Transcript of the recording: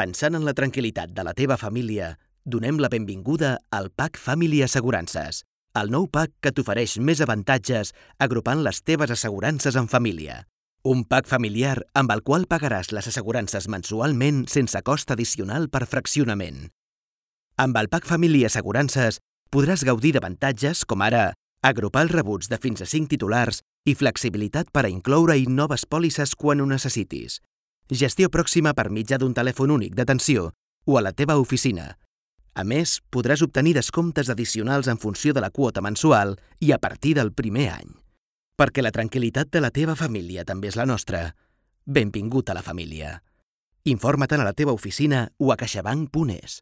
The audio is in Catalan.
Pensant en la tranquil·litat de la teva família, donem la benvinguda al PAC Family Assegurances, el nou PAC que t'ofereix més avantatges agrupant les teves assegurances en família. Un PAC familiar amb el qual pagaràs les assegurances mensualment sense cost addicional per fraccionament. Amb el PAC Family Assegurances podràs gaudir d'avantatges com ara agrupar els rebuts de fins a 5 titulars i flexibilitat per a incloure-hi noves pòlisses quan ho necessitis. Gestió pròxima per mitjà d'un telèfon únic d'atenció o a la teva oficina. A més, podràs obtenir descomptes addicionals en funció de la quota mensual i a partir del primer any. Perquè la tranquil·litat de la teva família també és la nostra. Benvingut a la família. Informa't a la teva oficina o a caixabank.es.